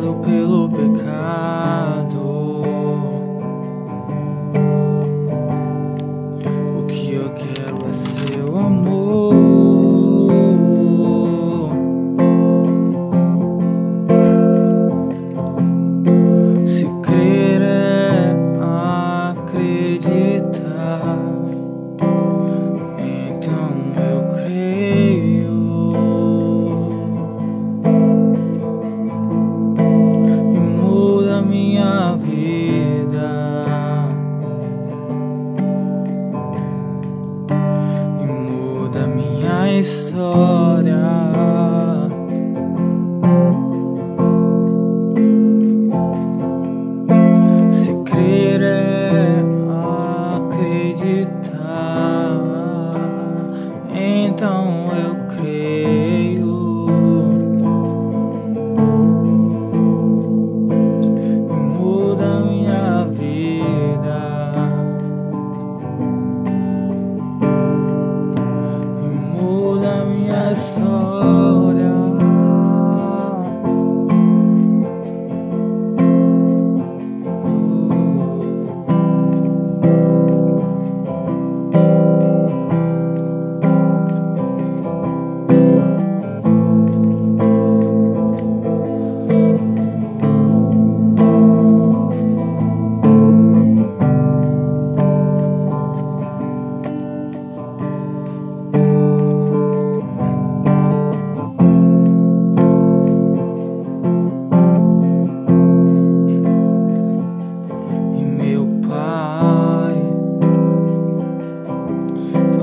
dominado pelo pecado. História.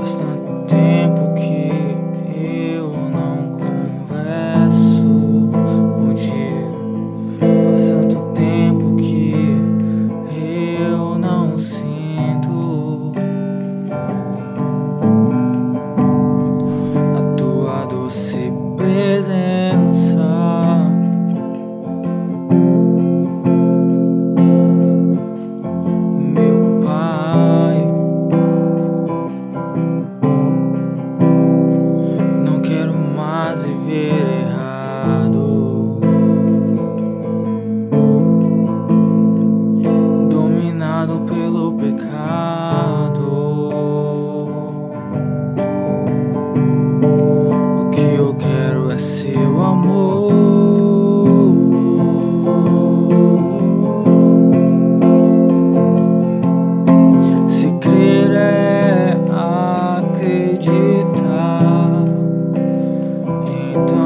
lost então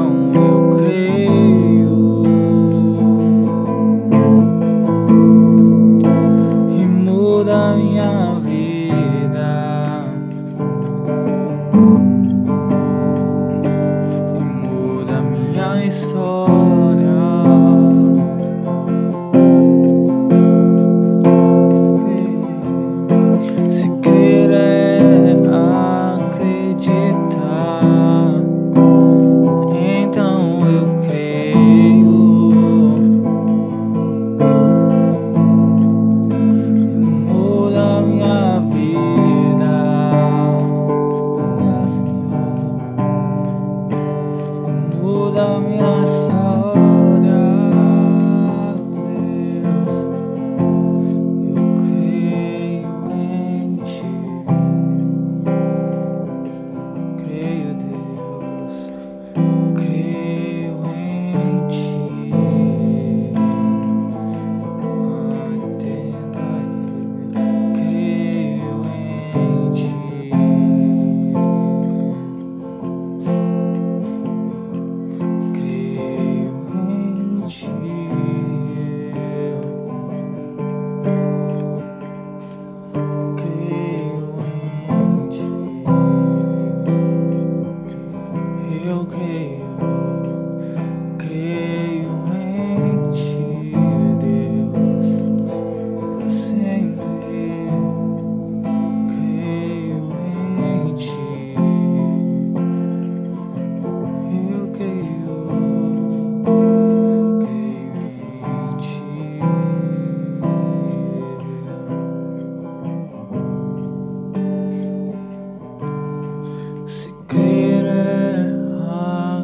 querer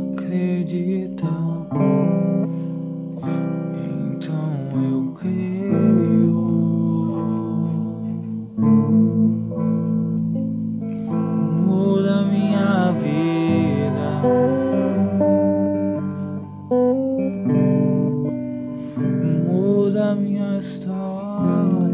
acreditar. Então eu creio. Muda minha vida. Muda minha história.